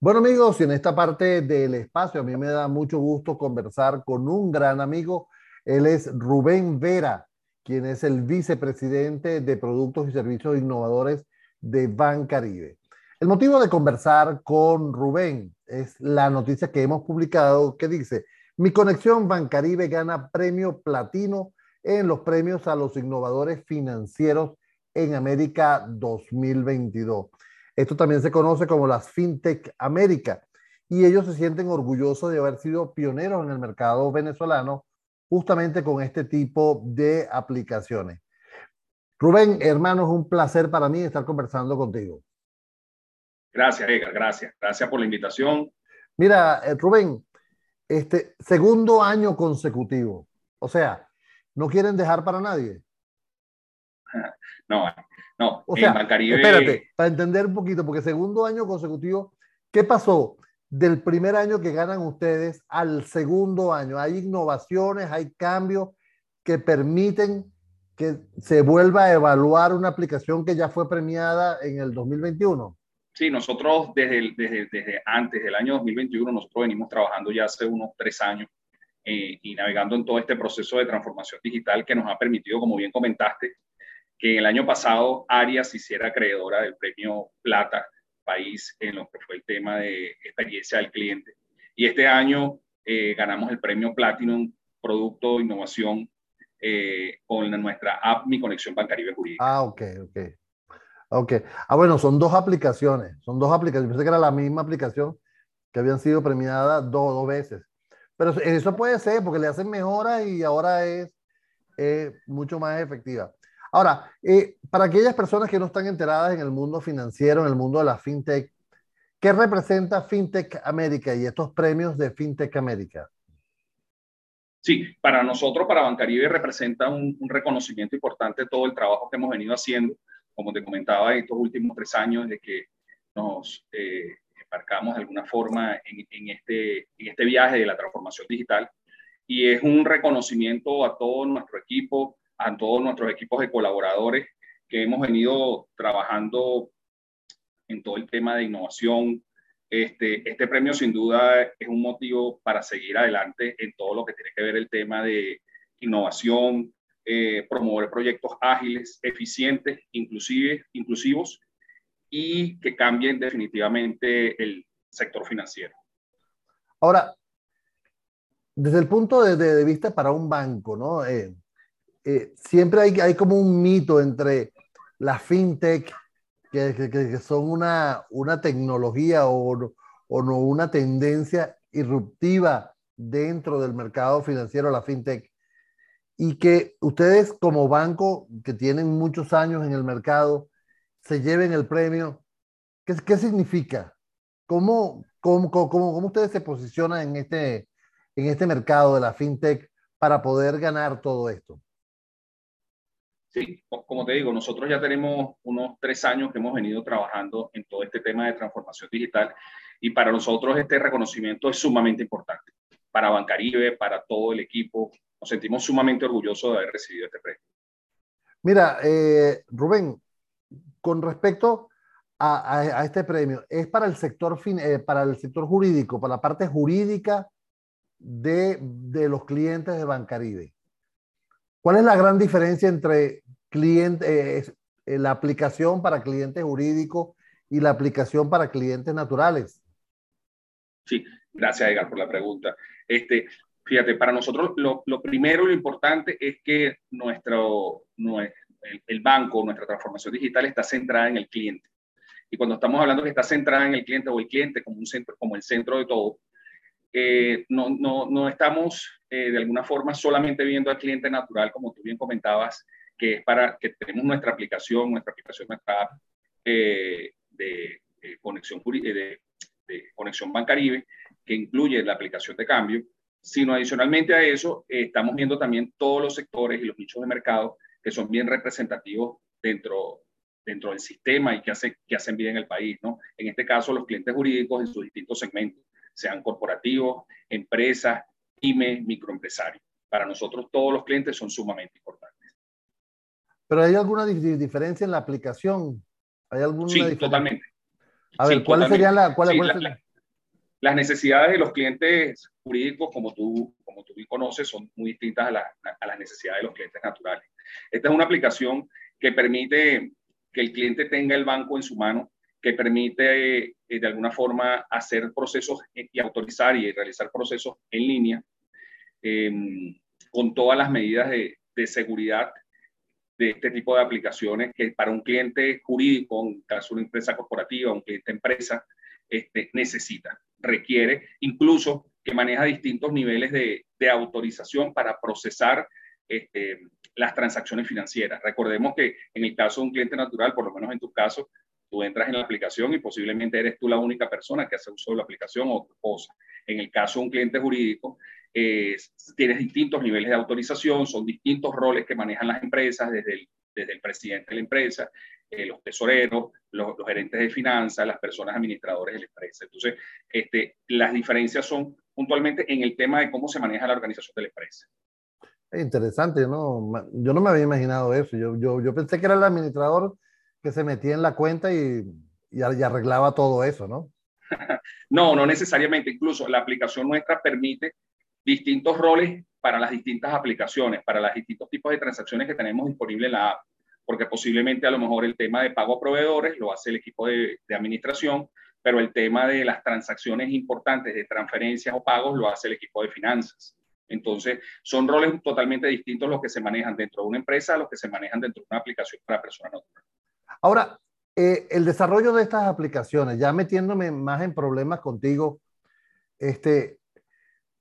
Bueno amigos, y en esta parte del espacio a mí me da mucho gusto conversar con un gran amigo. Él es Rubén Vera, quien es el vicepresidente de Productos y Servicios Innovadores de Bancaribe. El motivo de conversar con Rubén es la noticia que hemos publicado que dice, mi conexión Bancaribe gana premio platino en los premios a los innovadores financieros en América 2022. Esto también se conoce como las FinTech América y ellos se sienten orgullosos de haber sido pioneros en el mercado venezolano justamente con este tipo de aplicaciones. Rubén, hermano, es un placer para mí estar conversando contigo. Gracias, Edgar, gracias. Gracias por la invitación. Mira, eh, Rubén, este segundo año consecutivo, o sea, no quieren dejar para nadie. No, no, o sea, espérate, para entender un poquito, porque segundo año consecutivo, ¿qué pasó del primer año que ganan ustedes al segundo año? ¿Hay innovaciones, hay cambios que permiten que se vuelva a evaluar una aplicación que ya fue premiada en el 2021? Sí, nosotros desde, desde, desde antes del año 2021, nosotros venimos trabajando ya hace unos tres años eh, y navegando en todo este proceso de transformación digital que nos ha permitido, como bien comentaste, que el año pasado Arias hiciera acreedora del premio Plata País en lo que fue el tema de experiencia del cliente. Y este año eh, ganamos el premio Platinum Producto Innovación eh, con nuestra app Mi Conexión Bancaribe Jurídica. Ah, ok, ok. Ok. Ah, bueno, son dos aplicaciones. Son dos aplicaciones. Pensé que era la misma aplicación que habían sido premiadas dos, dos veces. Pero eso puede ser porque le hacen mejoras y ahora es mucho más efectiva. Ahora, eh, para aquellas personas que no están enteradas en el mundo financiero, en el mundo de la fintech, ¿qué representa FinTech América y estos premios de FinTech América? Sí, para nosotros, para Bancaribe, representa un, reconocimiento importante todo el trabajo que hemos venido haciendo, como te comentaba, estos últimos tres años de que nos eh, embarcamos de alguna forma en, este, en este viaje de la transformación digital. Y es un reconocimiento a todo nuestro equipo, a todos nuestros equipos de colaboradores que hemos venido trabajando en todo el tema de innovación. Este, este premio sin duda es un motivo para seguir adelante en todo lo que tiene que ver el tema de innovación, eh, promover proyectos ágiles, eficientes, inclusive, inclusivos y que cambien definitivamente el sector financiero. Ahora, desde el punto de, de vista para un banco, ¿no? Eh, eh, siempre hay, hay como un mito entre las fintech, que, que, son una, una tecnología o, o, no una tendencia irruptiva dentro del mercado financiero, la fintech, y que ustedes como banco que tienen muchos años en el mercado se lleven el premio. ¿Qué, qué significa? ¿Cómo, cómo, cómo, cómo ustedes se posicionan en este, en este mercado de la fintech para poder ganar todo esto? Sí, como te digo, nosotros ya tenemos unos tres años que hemos venido trabajando en todo este tema de transformación digital y para nosotros este reconocimiento es sumamente importante. Para Bancaribe, para todo el equipo, nos sentimos sumamente orgullosos de haber recibido este premio. Mira, eh, Rubén, con respecto a, este premio, ¿es para el, sector eh, para el sector jurídico, para la parte jurídica de, de los clientes de Bancaribe? ¿Cuál es la gran diferencia entre cliente, eh, eh, la aplicación para clientes jurídicos y la aplicación para clientes naturales? Sí, gracias Edgar por la pregunta. Este, fíjate, para nosotros lo, lo primero, lo importante es que nuestro, el, el, banco, nuestra transformación digital está centrada en el cliente. Y cuando estamos hablando que está centrada en el cliente o el cliente como un centro, como el centro de todo, eh, no, no, no, estamos eh, de alguna forma solamente viendo al cliente natural, como tú bien comentabas, que es para que tenemos nuestra aplicación, nuestra aplicación, eh, de, conexión, de, de conexión Bancaribe, que incluye la aplicación de cambio, sino adicionalmente a eso, estamos viendo también todos los sectores y los nichos de mercado que son bien representativos dentro, dentro del sistema y que, hace, que hacen bien en el país. ¿no? En este caso, los clientes jurídicos en sus distintos segmentos sean corporativos, empresas, pyme, microempresarios. Para nosotros todos los clientes son sumamente importantes. ¿Pero hay alguna diferencia en la aplicación? ¿Hay alguna sí, totalmente. A ver, ¿cuál sería la, cuál, las necesidades de los clientes jurídicos, como tú, como tú conoces, son muy distintas a, a, las necesidades de los clientes naturales. Esta es una aplicación que permite que el cliente tenga el banco en su mano, que permite eh, de alguna forma hacer procesos y autorizar y realizar procesos en línea em, con todas las medidas de, seguridad de este tipo de aplicaciones que para un cliente jurídico, en caso de una empresa corporativa, un cliente empresa, este, necesita, requiere, incluso que maneja distintos niveles de, de autorización para procesar este, las transacciones financieras. Recordemos que en el caso de un cliente natural, por lo menos en tu caso, tú entras en la aplicación y posiblemente eres tú la única persona que hace uso de la aplicación o cosa. En el caso de un cliente jurídico, eh, tienes distintos niveles de autorización, son distintos roles que manejan las empresas, desde el, desde el presidente de la empresa, eh, los tesoreros, los, gerentes de finanzas, las personas administradoras de la empresa. Entonces, este, las diferencias son puntualmente en el tema de cómo se maneja la organización de la empresa. Interesante, ¿no? Yo no me había imaginado eso. Yo, yo, yo pensé que era el administrador que se metía en la cuenta y, y, arreglaba todo eso, ¿no? no, no necesariamente. Incluso la aplicación nuestra permite distintos roles para las distintas aplicaciones, para los distintos tipos de transacciones que tenemos disponible en la app, porque posiblemente a lo mejor el tema de pago a proveedores lo hace el equipo de, de administración, pero el tema de las transacciones importantes de transferencias o pagos lo hace el equipo de finanzas. Entonces, son roles totalmente distintos los que se manejan dentro de una empresa a los que se manejan dentro de una aplicación para personas natural. Ahora, eh, el desarrollo de estas aplicaciones, ya metiéndome más en problemas contigo, este,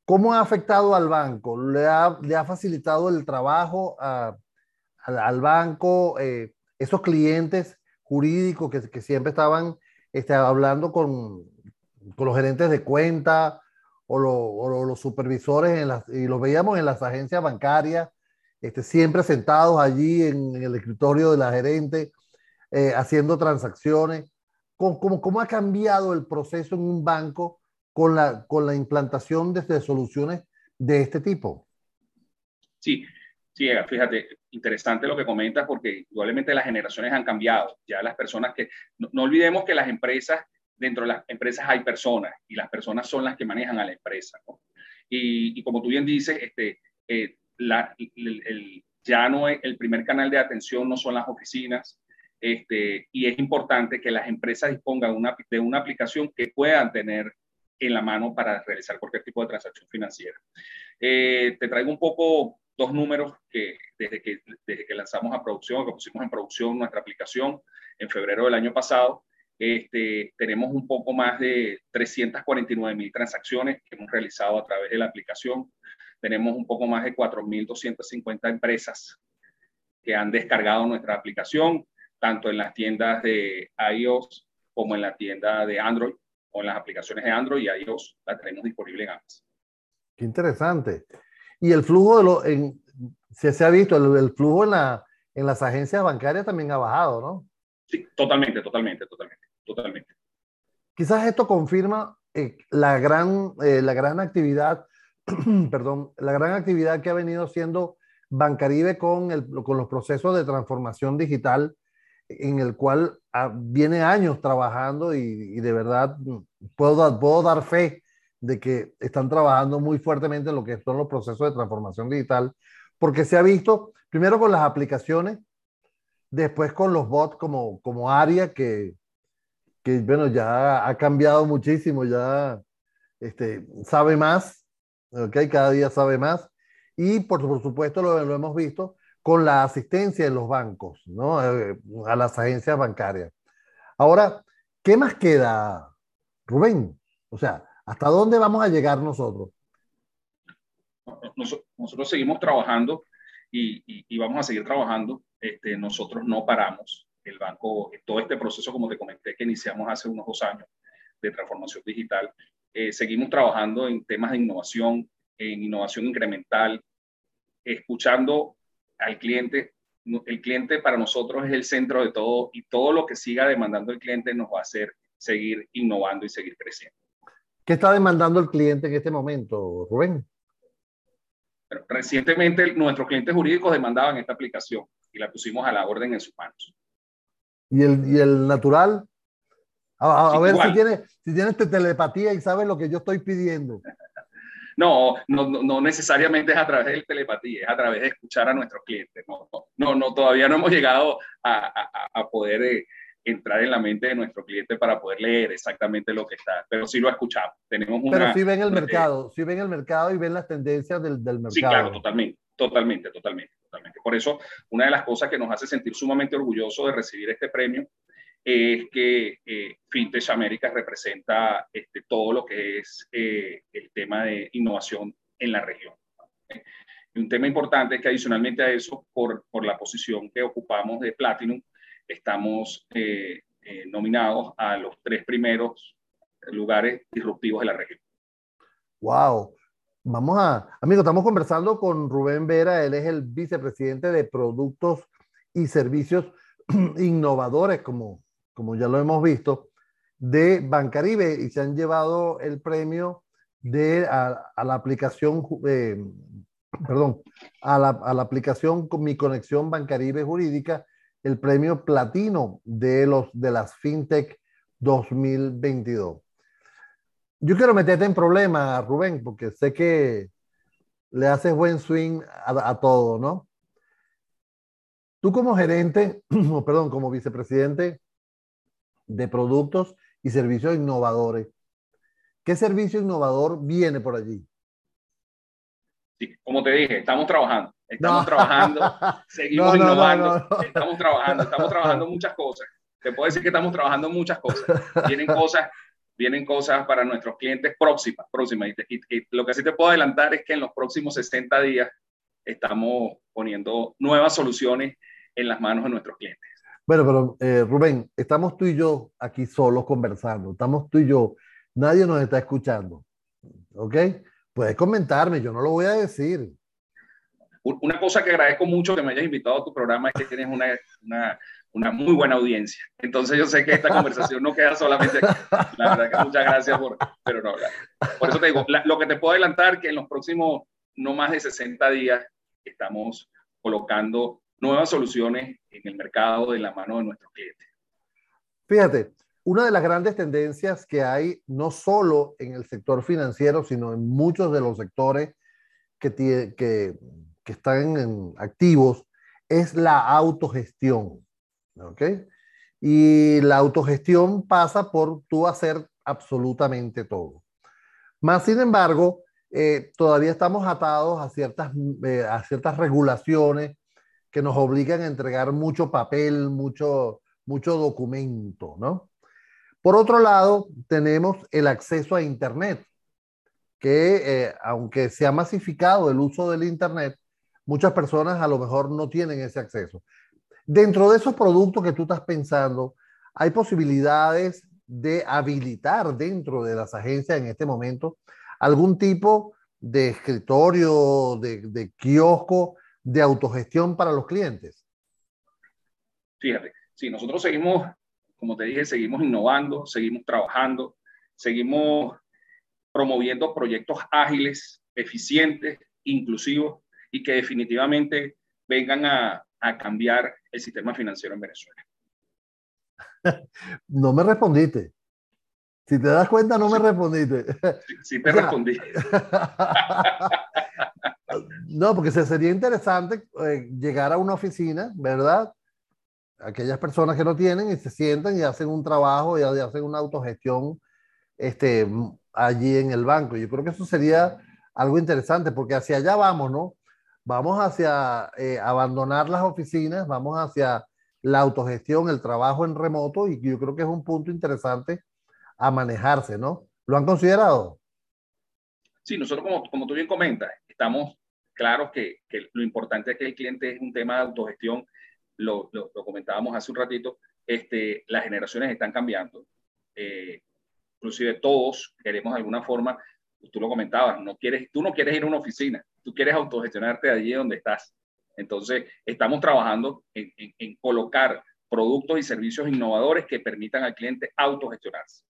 ¿cómo ha afectado al banco? ¿Le ha, facilitado el trabajo al banco, eh, esos clientes jurídicos que, siempre estaban este, hablando con, los gerentes de cuenta o, los supervisores y los veíamos en las agencias bancarias, este, siempre sentados allí en, el escritorio de la gerente, eh, haciendo transacciones. ¿Cómo, cómo, ha cambiado el proceso en un banco con la, con la implantación de, soluciones de este tipo? Sí, Sí, fíjate, interesante lo que comentas porque igualmente las generaciones han cambiado. Ya las personas que, no, olvidemos que las empresas dentro de las empresas hay personas y las personas son las que manejan a la empresa. Y, como tú bien dices, este, eh, el, ya no es el primer canal de atención, no son las oficinas. Este, y es importante que las empresas dispongan una, de una aplicación que puedan tener en la mano para realizar cualquier tipo de transacción financiera. Eh, te traigo un poco dos números que desde, que desde que lanzamos a producción, que pusimos en producción nuestra aplicación en febrero del año pasado, este, tenemos un poco más de 349 mil transacciones que hemos realizado a través de la aplicación. Tenemos un poco más de 4.250 empresas que han descargado nuestra aplicación, tanto en las tiendas de iOS como en la tienda de Android, o en las aplicaciones de Android y iOS, la tenemos disponible en Amazon. Qué interesante. Y el flujo de lo, en, se, se ha visto, el, el flujo en, la, en las agencias bancarias también ha bajado, ¿no? Sí, totalmente, totalmente, totalmente totalmente. Quizás esto confirma eh, la, gran, eh, la gran actividad, perdón, la gran actividad que ha venido haciendo Bancaribe con, el, con los procesos de transformación digital, en el cual ah, viene años trabajando y, de verdad puedo, puedo dar fe de que están trabajando muy fuertemente en lo que son los procesos de transformación digital, porque se ha visto primero con las aplicaciones, después con los bots como, como ARIA, que, que bueno, ya ha cambiado muchísimo, ya este, sabe más, ¿ok? Cada día sabe más. Y por, supuesto lo, hemos visto con la asistencia de los bancos, ¿no? Eh, a las agencias bancarias. Ahora, ¿qué más queda, Rubén? O sea, ¿hasta dónde vamos a llegar nosotros? Nosotros seguimos trabajando y, y, y vamos a seguir trabajando. Este, nosotros no paramos el banco, todo este proceso, como te comenté, que iniciamos hace unos dos años de transformación digital, eh, seguimos trabajando en temas de innovación, en innovación incremental, escuchando al cliente. El cliente para nosotros es el centro de todo y todo lo que siga demandando el cliente nos va a hacer seguir innovando y seguir creciendo. ¿Qué está demandando el cliente en este momento, Rubén? recientemente nuestros clientes jurídicos demandaban esta aplicación y la pusimos a la orden en sus manos. ¿Y el, y el natural? A, ver si tienes, si tienes telepatía y sabes lo que yo estoy pidiendo. No, no, no, necesariamente es a través de telepatía, es a través de escuchar a nuestros clientes. No, no, no todavía no hemos llegado a, a, poder eh, entrar en la mente de nuestro cliente para poder leer exactamente lo que está, pero sí lo escuchamos. Tenemos una, pero sí ven el mercado, sí ven el mercado y ven las tendencias del, del mercado. Sí, claro, totalmente, totalmente, totalmente, totalmente. Por eso, una de las cosas que nos hace sentir sumamente orgullosos de recibir este premio es que eh, FinTech América representa este, todo lo que es eh, el tema de innovación en la región. un tema importante es que adicionalmente a eso, por, por la posición que ocupamos de Platinum, estamos eh, nominados a los tres primeros lugares disruptivos de la región. ¡Wow! Vamos a, amigo, estamos conversando con Rubén Vera, él es el vicepresidente de Productos y Servicios Innovadores, como, como ya lo hemos visto, de Bancaribe y se han llevado el premio de, a, la aplicación, eh, perdón, a la, a la, aplicación con mi conexión Bancaribe jurídica, el premio platino de, los, de las FinTech 2022. Yo quiero meterte en problema, Rubén, porque sé que le haces buen swing a, a todo, ¿no? Tú como gerente, perdón, como vicepresidente de productos y servicios innovadores. ¿Qué servicio innovador viene por allí? Sí, como te dije, estamos trabajando, estamos trabajando, seguimos innovando, estamos trabajando, estamos trabajando muchas cosas. Te puedo decir que estamos trabajando muchas cosas. Vienen cosas, vienen cosas para nuestros clientes próximas, próximas. Y, lo que sí te puedo adelantar es que en los próximos 60 días estamos poniendo nuevas soluciones en las manos de nuestros clientes. Bueno, pero eh, Rubén, estamos tú y yo aquí solos conversando, estamos tú y yo, nadie nos está escuchando, ¿ok? Puedes comentarme, yo no lo voy a decir. Una cosa que agradezco mucho que me hayas invitado a tu programa es que tienes una, una, una muy buena audiencia. Entonces yo sé que esta conversación no queda solamente aquí. La verdad que muchas gracias por, pero no, por eso te digo, lo que te puedo adelantar que en los próximos no más de 60 días estamos colocando nuevas soluciones en el mercado de la mano de nuestros clientes. Fíjate, una de las grandes tendencias que hay, no solo en el sector financiero, sino en muchos de los sectores que, que, que están en activos, es la autogestión. ¿Ok? Y la autogestión pasa por tú hacer absolutamente todo. Más sin embargo, eh, todavía estamos atados a ciertas, eh, a ciertas regulaciones que nos obligan a entregar mucho papel, mucho, mucho documento, ¿no? Por otro lado, tenemos el acceso a Internet, que eh, aunque se ha masificado el uso del Internet, muchas personas a lo mejor no tienen ese acceso. Dentro de esos productos que tú estás pensando, hay posibilidades de habilitar dentro de las agencias en este momento algún tipo de escritorio, de, de kiosco de autogestión para los clientes? Fíjate, si nosotros seguimos, como te dije, seguimos innovando, seguimos trabajando, seguimos promoviendo proyectos ágiles, eficientes, inclusivos y que definitivamente vengan a, a cambiar el sistema financiero en Venezuela. No me respondiste. Si te das cuenta, no me respondiste. Sí, te respondí. No, porque sería interesante eh, llegar a una oficina, ¿verdad? Aquellas personas que no tienen y se sientan y hacen un trabajo y, hacen una autogestión este, allí en el banco. Yo creo que eso sería algo interesante porque hacia allá vamos, ¿no? Vamos hacia eh, abandonar las oficinas, vamos hacia la autogestión, el trabajo en remoto y yo creo que es un punto interesante a manejarse, ¿no? ¿Lo han considerado? Sí, nosotros como, como tú bien comentas, estamos claro que, que, lo importante es que el cliente es un tema de autogestión, lo, lo, comentábamos hace un ratito, este, las generaciones están cambiando, eh, inclusive todos queremos de alguna forma, tú lo comentabas, no quieres, tú no quieres ir a una oficina, tú quieres autogestionarte allí donde estás. Entonces, estamos trabajando en, en, en colocar productos y servicios innovadores que permitan al cliente autogestionarse.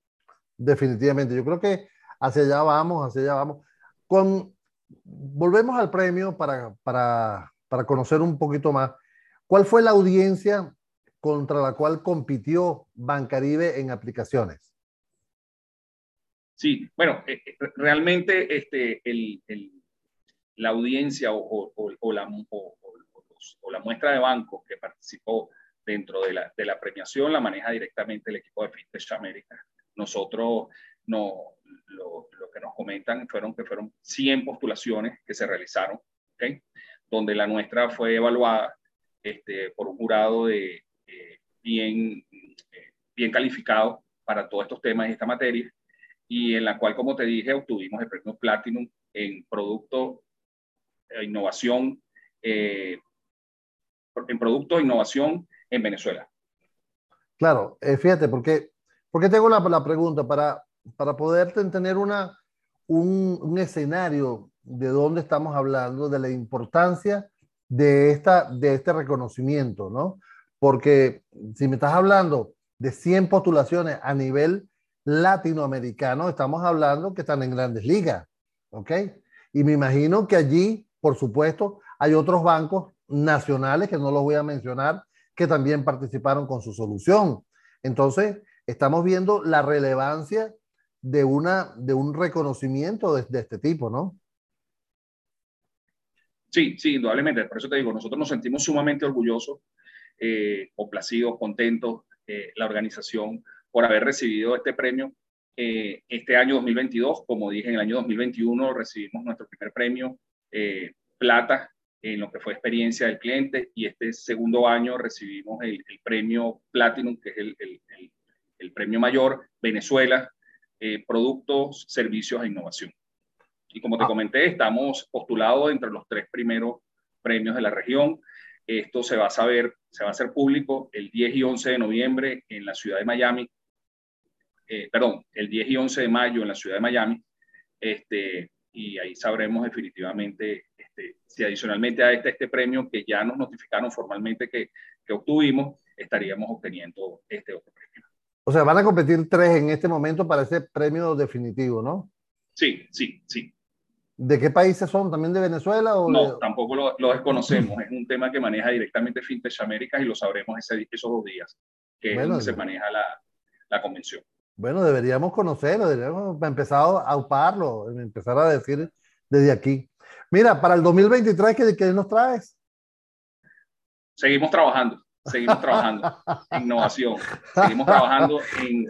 Definitivamente, yo creo que hacia allá vamos, hacia allá vamos. Con volvemos al premio para, para, para conocer un poquito más. ¿Cuál fue la audiencia contra la cual compitió Bancaribe en aplicaciones. Sí, bueno, eh, eh, realmente este, el, la audiencia o, la, o, la, muestra de bancos que participó dentro de la, de la, premiación la maneja directamente el equipo de FinTech América. Nosotros no, lo, lo, que nos comentan fueron que fueron 100 postulaciones que se realizaron, ¿okay? donde la nuestra fue evaluada este, por un jurado de, eh, bien, eh, bien calificado para todos estos temas y esta materia, y en la cual, como te dije, obtuvimos el premio Platinum en producto e innovación, eh, en producto innovación en Venezuela. Claro, fíjate, porque, porque tengo la, la pregunta para, para poder tener una, un, escenario de dónde estamos hablando, de la importancia de, esta, de este reconocimiento, ¿no? Porque si me estás hablando de 100 postulaciones a nivel latinoamericano, estamos hablando que están en grandes ligas, ¿ok? Y me imagino que allí, por supuesto, hay otros bancos nacionales, que no los voy a mencionar, que también participaron con su solución. Entonces, estamos viendo la relevancia de, una, de un reconocimiento de, este tipo, ¿no? Sí, sí, indudablemente. Por eso te digo, nosotros nos sentimos sumamente orgullosos, eh, complacidos, contentos, eh, la organización, por haber recibido este premio. Eh, este año 2022, como dije, en el año 2021 recibimos nuestro primer premio plata en lo que fue experiencia del cliente y este segundo año recibimos el, premio Platinum, que es el, el, el premio mayor, Venezuela, productos, servicios e innovación. Y como te ah. comenté, estamos postulados entre los tres primeros premios de la región. Esto se va a saber, se va a hacer público el 10 y 11 de noviembre en la ciudad de Miami. Eh, perdón, el 10 y 11 de mayo en la ciudad de Miami. Este, y ahí sabremos definitivamente este, si adicionalmente a este, este premio que ya nos notificaron formalmente que, que obtuvimos, estaríamos obteniendo este otro premio. O sea, van a competir tres en este momento para ese premio definitivo, ¿no? Sí, sí, sí. ¿De qué países son? ¿También de Venezuela? O no, tampoco lo, lo, desconocemos. es un tema que maneja directamente FinTech Américas y lo sabremos ese, esos dos días, que es donde se maneja la, la, convención. Bueno, deberíamos conocerlo, deberíamos empezar a uparlo, empezar a decir desde aquí. Mira, para el 2023, ¿qué, qué nos traes? Seguimos trabajando seguimos trabajando en innovación, seguimos trabajando en,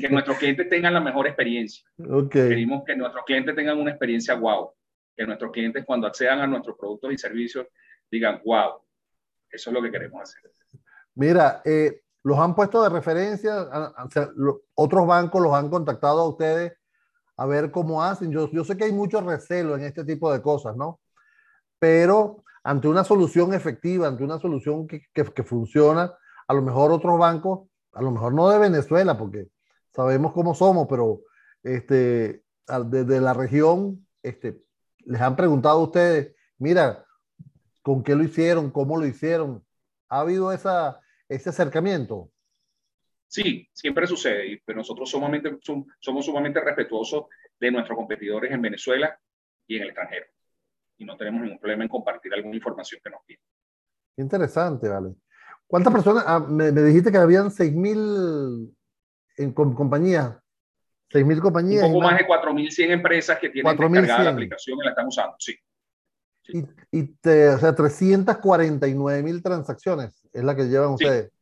que nuestros clientes tengan la mejor experiencia. Queremos que nuestros clientes tengan una experiencia wow, que nuestros clientes cuando accedan a nuestros productos y servicios digan wow, eso es lo que queremos hacer. Mira, eh, los han puesto de referencia, otros bancos los han contactado a ustedes a ver cómo hacen. Yo, yo sé que hay mucho recelo en este tipo de cosas, ¿no? Pero ante una solución efectiva, ante una solución que, que, funciona, a lo mejor otros bancos, a lo mejor no de Venezuela, porque sabemos cómo somos, pero este, desde la región, este, les han preguntado a ustedes, mira, ¿con qué lo hicieron? ¿Cómo lo hicieron? ¿Ha habido esa, ese acercamiento? Sí, siempre sucede, pero nosotros sumamente, somos sumamente respetuosos de nuestros competidores en Venezuela y en el extranjero y no tenemos ningún problema en compartir alguna información que nos piden. Interesante, vale. ¿Cuántas personas? Ah, me, dijiste que habían 6.000 en compañías. 6.000 compañías. Un poco más, de 4.100 empresas que tienen descargada la aplicación y la están usando, sí. Y, y te, o sea, 349.000 transacciones es la que llevan ustedes.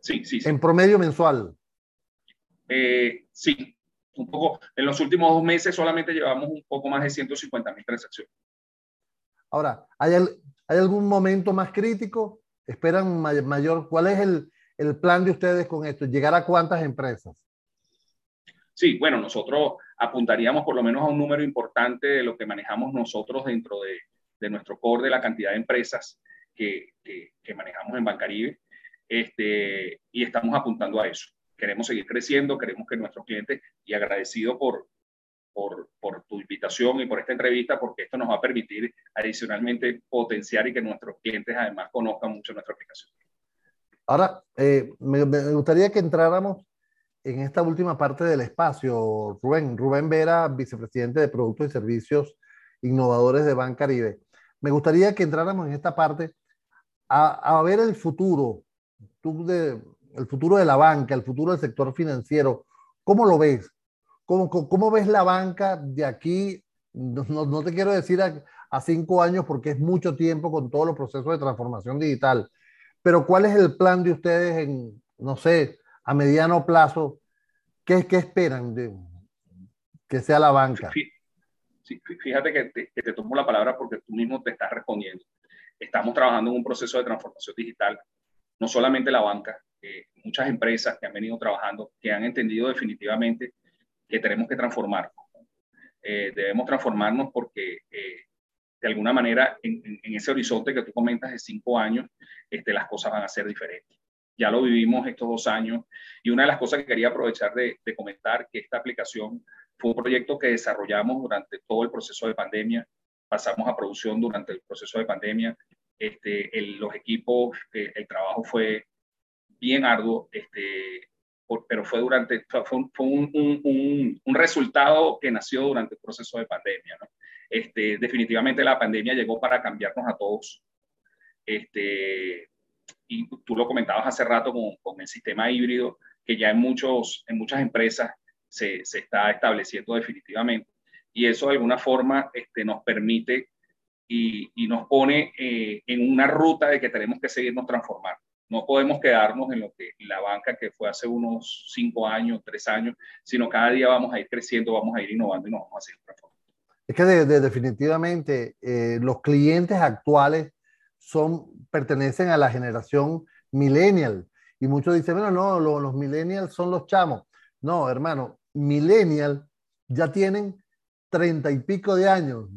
Sí, sí, sí. En promedio mensual. Eh, sí, un poco. En los últimos dos meses solamente llevamos un poco más de 150.000 transacciones. Ahora, ¿hay, ¿hay algún momento más crítico? ¿Esperan mayor? ¿Cuál es el, el plan de ustedes con esto? ¿Llegar a cuántas empresas? Sí, bueno, nosotros apuntaríamos por lo menos a un número importante de lo que manejamos nosotros dentro de, de nuestro core de la cantidad de empresas que, que, que, manejamos en Bancaribe. Este, y estamos apuntando a eso. Queremos seguir creciendo, queremos que nuestros clientes, y agradecido por, por, por, tu invitación y por esta entrevista, porque esto nos va a permitir adicionalmente potenciar y que nuestros clientes además conozcan mucho nuestra aplicación. Ahora, eh, me, gustaría que entráramos en esta última parte del espacio, Rubén. Rubén Vera, vicepresidente de Productos y Servicios Innovadores de Bancaribe. Me gustaría que entráramos en esta parte a, a ver el futuro tú de, el futuro de la banca, el futuro del sector financiero, ¿cómo lo ves? ¿Cómo, cómo ves la banca de aquí? No, no, te quiero decir a, a, cinco años porque es mucho tiempo con todos los procesos de transformación digital, pero ¿cuál es el plan de ustedes en, no sé, a mediano plazo? ¿Qué, qué esperan de que sea la banca? fíjate que te, que te tomo la palabra porque tú mismo te estás respondiendo. Estamos trabajando en un proceso de transformación digital, no solamente la banca, eh, muchas empresas que han venido trabajando, que han entendido definitivamente que tenemos que transformarnos. Eh, debemos transformarnos porque eh, de alguna manera en, en, ese horizonte que tú comentas de cinco años, este, las cosas van a ser diferentes. Ya lo vivimos estos dos años y una de las cosas que quería aprovechar de, de comentar que esta aplicación fue un proyecto que desarrollamos durante todo el proceso de pandemia, pasamos a producción durante el proceso de pandemia, este, el, los equipos, eh, el trabajo fue bien arduo, este, pero fue durante, fue, fue un, un, un, resultado que nació durante el proceso de pandemia. ¿no? Este, definitivamente la pandemia llegó para cambiarnos a todos. Este, y tú lo comentabas hace rato con, con el sistema híbrido, que ya en, muchos, en muchas empresas se, se está estableciendo definitivamente. Y eso de alguna forma este, nos permite y, y nos pone eh, en una ruta de que tenemos que seguirnos transformando. No podemos quedarnos en lo que la banca que fue hace unos cinco años, tres años, sino cada día vamos a ir creciendo, vamos a ir innovando y nos vamos a seguir transformando. Es que de, de, definitivamente eh, los clientes actuales son, pertenecen a la generación millennial. Y muchos dicen, bueno, no, los, los millennials son los chamos. No, hermano, millennial ya tienen treinta y pico de años.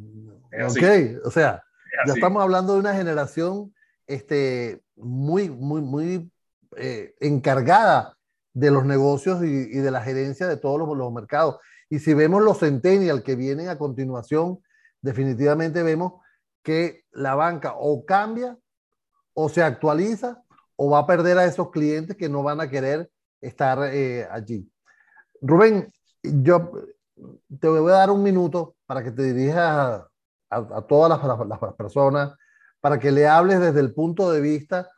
Ok, o sea, ya estamos hablando de una generación este, muy, muy, muy eh, encargada de los negocios y, de la gerencia de todos los, los mercados. Y si vemos los centennial que vienen a continuación, definitivamente vemos que la banca o cambia o se actualiza o va a perder a esos clientes que no van a querer estar eh, allí. Rubén, yo te voy a dar un minuto para que te dirijas a, a, a todas las, personas, para que le hables desde el punto de vista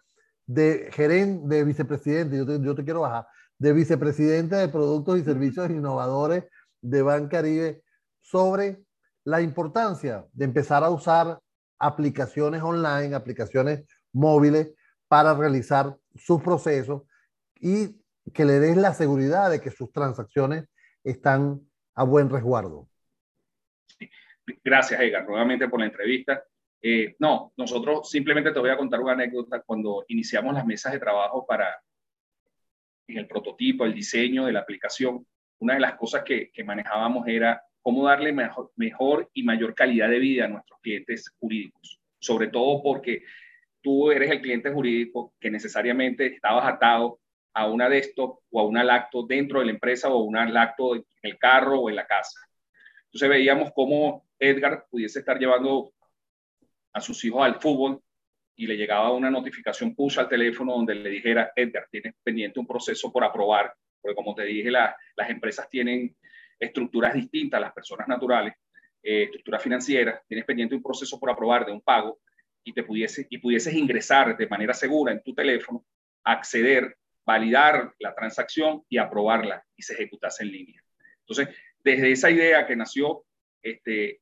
de gerente, de vicepresidente, yo te, yo te quiero bajar, de vicepresidente de Productos y Servicios Innovadores de Bancaribe sobre la importancia de empezar a usar aplicaciones online, aplicaciones móviles para realizar sus procesos y que le des la seguridad de que sus transacciones están a buen resguardo. Gracias, Edgar, nuevamente por la entrevista. Eh, no, nosotros simplemente te voy a contar una anécdota. Cuando iniciamos las mesas de trabajo para el prototipo, el diseño de la aplicación, una de las cosas que, manejábamos era cómo darle mejor, mejor y mayor calidad de vida a nuestros clientes jurídicos. Sobre todo porque tú eres el cliente jurídico que necesariamente estabas atado a una desktop o a una lacto dentro de la empresa o a una lacto en el carro o en la casa. Entonces veíamos cómo Edgar pudiese estar llevando a sus hijos al fútbol y le llegaba una notificación push al teléfono donde le dijera, Edgar, tienes pendiente un proceso por aprobar, porque como te dije, la, las empresas tienen estructuras distintas, las personas naturales, eh, estructuras financieras, tienes pendiente un proceso por aprobar de un pago y, te pudiese, y pudieses ingresar de manera segura en tu teléfono, acceder validar la transacción y aprobarla y se ejecutase en línea. Entonces, desde esa idea que nació este,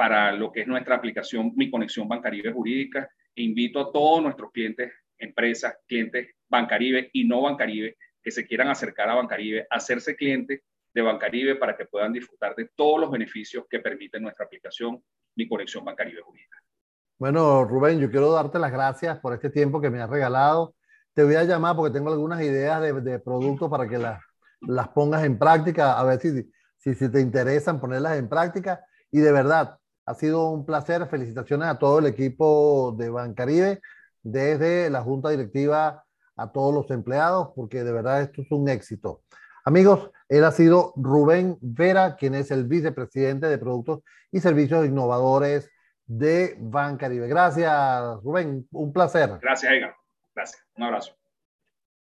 para lo que es nuestra aplicación Mi Conexión Bancaribe Jurídica, invito a todos nuestros clientes, empresas, clientes Bancaribe y no Bancaribe, que se quieran acercar a Bancaribe, hacerse clientes de Bancaribe para que puedan disfrutar de todos los beneficios que permite nuestra aplicación Mi Conexión Bancaribe Jurídica. Bueno, Rubén, yo quiero darte las gracias por este tiempo que me has regalado te voy a llamar porque tengo algunas ideas de, de productos para que las, las pongas en práctica, a ver si, si, si te interesan ponerlas en práctica. Y de verdad, ha sido un placer. Felicitaciones a todo el equipo de Bancaribe, desde la junta directiva a todos los empleados, porque de verdad esto es un éxito. Amigos, él ha sido Rubén Vera, quien es el vicepresidente de Productos y Servicios Innovadores de Bancaribe. Gracias, Rubén. Un placer. Gracias, Edgar. Gracias. Un abrazo.